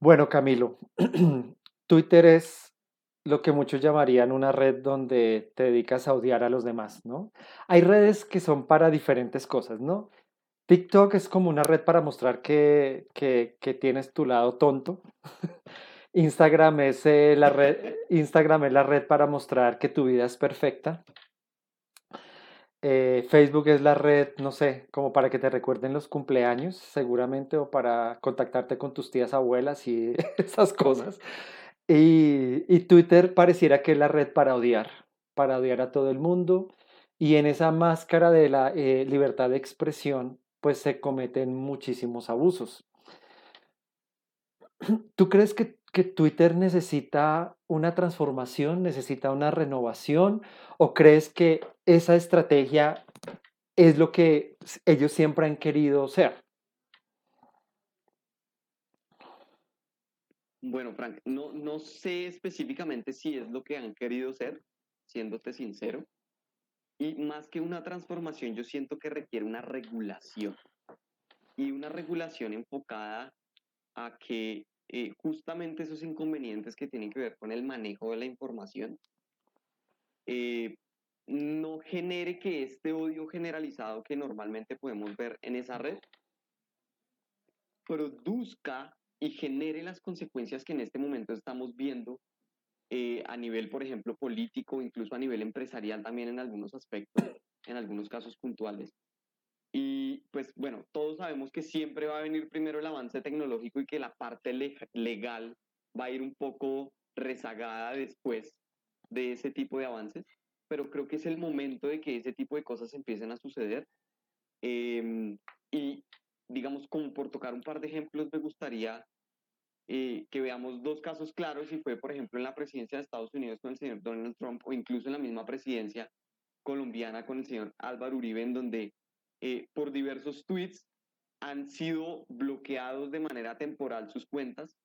Bueno, Camilo, Twitter es lo que muchos llamarían una red donde te dedicas a odiar a los demás, ¿no? Hay redes que son para diferentes cosas, ¿no? TikTok es como una red para mostrar que, que, tienes tu lado tonto. Instagram es, eh, la red, Instagram es la red para mostrar que tu vida es perfecta. Eh, Facebook es la red, no sé, como para que te recuerden los cumpleaños, seguramente, o para contactarte con tus tías abuelas y esas cosas. Y, y Twitter pareciera que es la red para odiar, para odiar a todo el mundo. Y en esa máscara de la eh, libertad de expresión, pues se cometen muchísimos abusos. ¿Tú crees que, que Twitter necesita una transformación, necesita una renovación? ¿O crees que esa estrategia es lo que ellos siempre han querido ser? Bueno, Frank, no, no sé específicamente si es lo que han querido ser, siéndote sincero. Y más que una transformación, yo siento que requiere una regulación. Y una regulación enfocada a que eh, justamente esos inconvenientes que tienen que ver con el manejo de la información eh, no genere que este odio generalizado que normalmente podemos ver en esa red produzca y genere las consecuencias que en este momento estamos viendo eh, a nivel, por ejemplo, político, incluso a nivel empresarial también en algunos aspectos, en algunos casos puntuales. Y pues bueno, todos sabemos que siempre va a venir primero el avance tecnológico y que la parte le- legal va a ir un poco rezagada después de ese tipo de avances, pero creo que es el momento de que ese tipo de cosas empiecen a suceder. Em, y digamos, como por tocar un par de ejemplos, me gustaría eh, que veamos dos casos claros, y fue, por ejemplo, en la presidencia de Estados Unidos con el señor Donald Trump, o incluso en la misma presidencia colombiana con el señor Álvaro Uribe, en donde eh, por diversos tweets han sido bloqueados de manera temporal sus cuentas,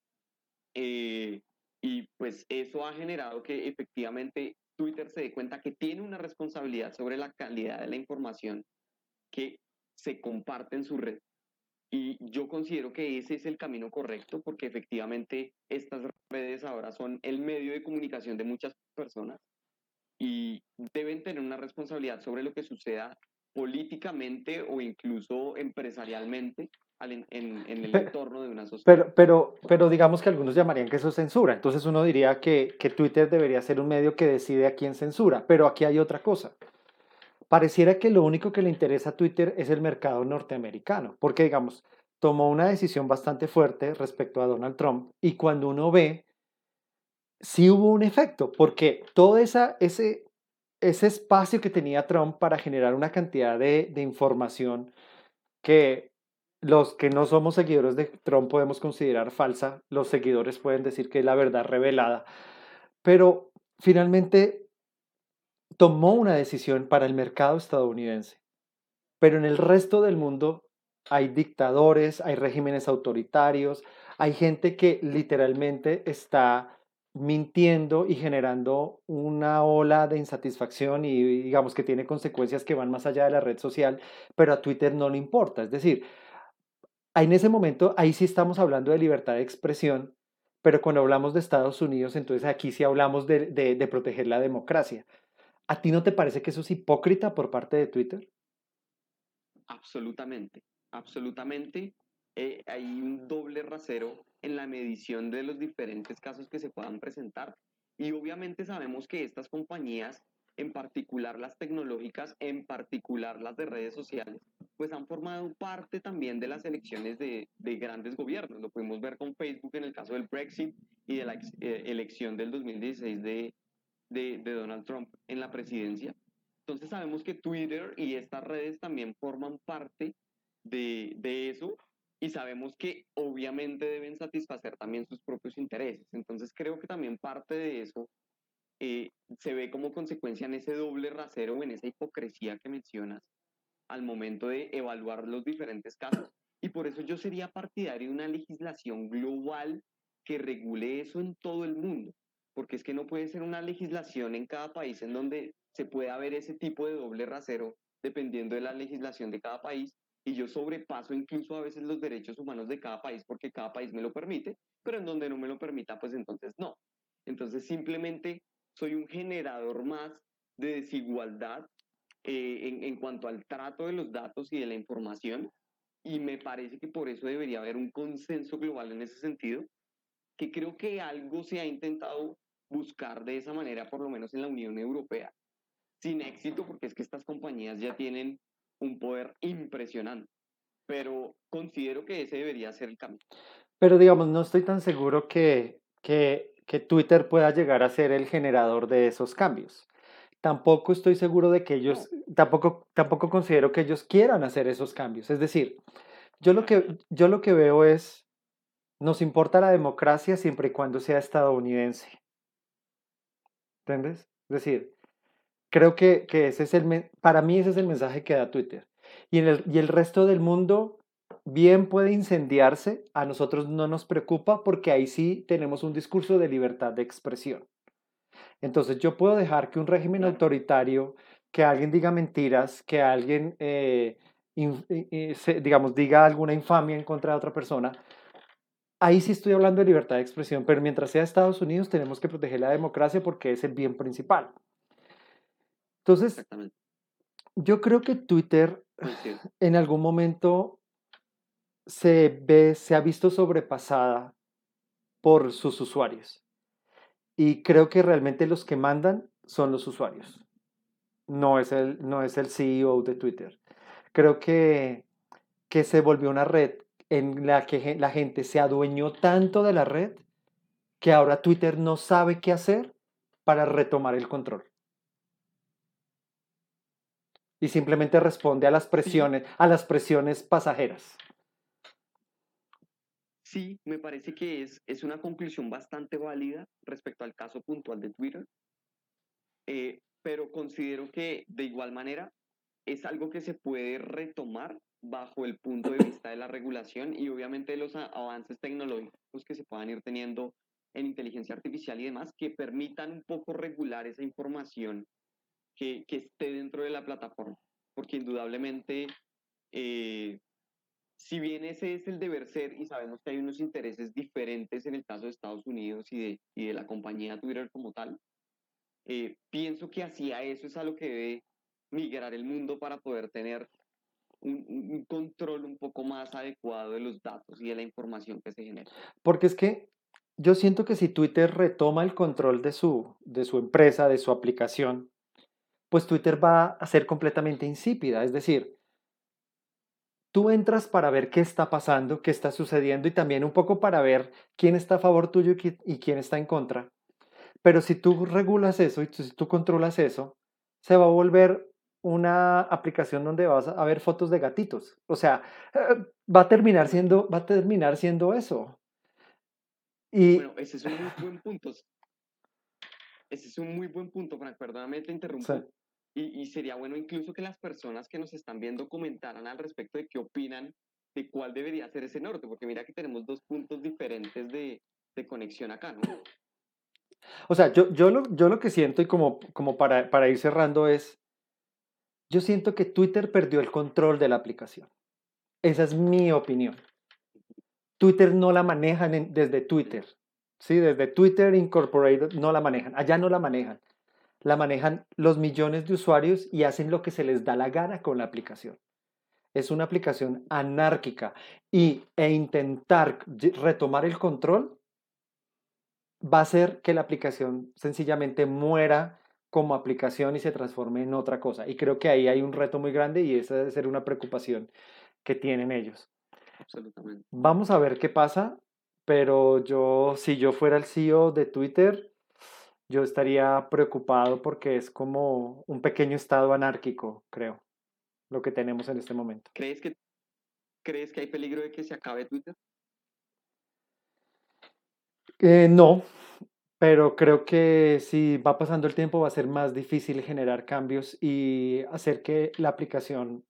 eh, y pues eso ha generado que efectivamente Twitter se dé cuenta que tiene una responsabilidad sobre la calidad de la información que se comparte en su red. Y yo considero que ese es el camino correcto porque efectivamente estas redes ahora son el medio de comunicación de muchas personas y deben tener una responsabilidad sobre lo que suceda políticamente o incluso empresarialmente al en, en- en el Pe- entorno de una sociedad. Pero, pero, pero digamos que algunos llamarían que eso es censura. Entonces uno diría que, que Twitter debería ser un medio que decide a quién censura. Pero aquí hay otra cosa. Pareciera que lo único que le interesa a Twitter es el mercado norteamericano, porque digamos, tomó una decisión bastante fuerte respecto a Donald Trump y cuando uno ve, sí hubo un efecto, porque todo esa, ese, ese espacio que tenía Trump para generar una cantidad de, información que los que no somos seguidores de Trump podemos considerar falsa, los seguidores pueden decir que es la verdad revelada, pero finalmente tomó una decisión para el mercado estadounidense. Pero en el resto del mundo hay dictadores, hay regímenes autoritarios, hay gente que literalmente está mintiendo y generando una ola de insatisfacción y digamos que tiene consecuencias que van más allá de la red social, pero a Twitter no le importa. Es decir, en ese momento ahí sí estamos hablando de libertad de expresión, pero cuando hablamos de Estados Unidos, entonces aquí sí hablamos de, de- proteger la democracia. ¿A ti no te parece que eso es hipócrita por parte de Twitter? Absolutamente, absolutamente. eh, hay un doble rasero en la medición de los diferentes casos que se puedan presentar. Y obviamente sabemos que estas compañías, en particular las tecnológicas, en particular las de redes sociales, pues han formado parte también de las elecciones de, de grandes gobiernos. Lo pudimos ver con Facebook en el caso del Brexit y de la eh, elección del 2016 de, de, de Donald Trump en la presidencia. Entonces sabemos que Twitter y estas redes también forman parte de, de eso y sabemos que obviamente deben satisfacer también sus propios intereses. Entonces creo que también parte de eso eh, se ve como consecuencia en ese doble rasero o en esa hipocresía que mencionas al momento de evaluar los diferentes casos. Y por eso yo sería partidario de una legislación global que regule eso en todo el mundo, porque es que no puede ser una legislación en cada país en donde se pueda ver ese tipo de doble rasero dependiendo de la legislación de cada país y yo sobrepaso incluso a veces los derechos humanos de cada país porque cada país me lo permite, pero en donde no me lo permita, pues entonces no. Entonces simplemente soy un generador más de desigualdad eh, en, en cuanto al trato de los datos y de la información y me parece que por eso debería haber un consenso global en ese sentido, que creo que algo se ha intentado buscar de esa manera, por lo menos en la Unión Europea, sin éxito, porque es que estas compañías ya tienen un poder impresionante, pero considero que ese debería ser el cambio. Pero digamos, no estoy tan seguro que, que, que Twitter pueda llegar a ser el generador de esos cambios. Tampoco estoy seguro de que ellos, tampoco, tampoco considero que ellos quieran hacer esos cambios. Es decir, yo lo que, yo lo que veo es, nos importa la democracia siempre y cuando sea estadounidense. ¿Entiendes? Es decir, creo que, que ese es el, para mí ese es el mensaje que da Twitter. Y, en el, y el resto del mundo bien puede incendiarse, a nosotros no nos preocupa porque ahí sí tenemos un discurso de libertad de expresión. Entonces yo puedo dejar que un régimen autoritario, que alguien diga mentiras, que alguien, eh, digamos, diga alguna infamia en contra de otra persona, ahí sí estoy hablando de libertad de expresión, pero mientras sea Estados Unidos tenemos que proteger la democracia porque es el bien principal. Entonces, yo creo que Twitter en algún momento se ve, se ha visto sobrepasada por sus usuarios. Y creo que realmente los que mandan son los usuarios. No es el, no es el CEO de Twitter. Creo que, que se volvió una red en la que la gente se adueñó tanto de la red que ahora Twitter no sabe qué hacer para retomar el control. Y simplemente responde a las presiones, a las presiones pasajeras. Sí, me parece que es, es una conclusión bastante válida respecto al caso puntual de Twitter, eh, pero considero que de igual manera es algo que se puede retomar bajo el punto de vista de la regulación y obviamente los avances tecnológicos que se puedan ir teniendo en inteligencia artificial y demás que permitan un poco regular esa información que, esté dentro de la plataforma, porque indudablemente eh, si bien ese es el deber ser y sabemos que hay unos intereses diferentes en el caso de Estados Unidos y de, y de la compañía Twitter como tal, eh, pienso que hacia eso es a lo que debe migrar el mundo para poder tener un, un, control un poco más adecuado de los datos y de la información que se genera. Porque es que yo siento que si Twitter retoma el control de su, de su empresa, de su aplicación, pues Twitter va a ser completamente insípida. Es decir, tú entras para ver qué está pasando, qué está sucediendo y también un poco para ver quién está a favor tuyo y quién está en contra. Pero si tú regulas eso y si tú controlas eso, se va a volver una aplicación donde vas a ver fotos de gatitos. O sea, eh, va a terminar siendo, va a terminar siendo eso. Y... Bueno, ese es un muy buen punto. Ese es un muy buen punto, Frank. Perdóname, te interrumpo. Y, sería bueno incluso que las personas que nos están viendo comentaran al respecto de qué opinan de cuál debería ser ese norte, porque mira que tenemos dos puntos diferentes de, de conexión acá, ¿no? O sea, yo, yo, lo, yo lo que siento y como, como para, para ir cerrando es, yo siento que Twitter perdió el control de la aplicación. Esa es mi opinión. Twitter no la manejan desde Twitter. Sí, desde Twitter Incorporated no la manejan. Allá no la manejan la manejan los millones de usuarios y hacen lo que se les da la gana con la aplicación. Es una aplicación anárquica y, e intentar retomar el control va a hacer que la aplicación sencillamente muera como aplicación y se transforme en otra cosa. Y creo que ahí hay un reto muy grande y esa debe ser una preocupación que tienen ellos. Absolutamente. Vamos a ver qué pasa, pero yo, si yo fuera el CEO de Twitter, yo estaría preocupado porque es como un pequeño estado anárquico, creo, lo que tenemos en este momento. ¿Crees que, ¿crees que hay peligro de que se acabe Twitter? Eh, no, pero creo que si va pasando el tiempo va a ser más difícil generar cambios y hacer que la aplicación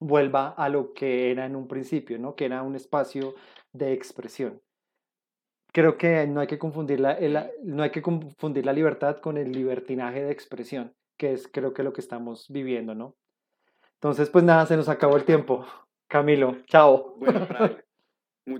vuelva a lo que era en un principio, ¿no? Que era un espacio de expresión creo que no hay que confundir la, no hay que confundir la libertad con el libertinaje de expresión, que es creo que lo que estamos viviendo, ¿no? Entonces, pues nada, se nos acabó el tiempo. Camilo, chao. Bueno,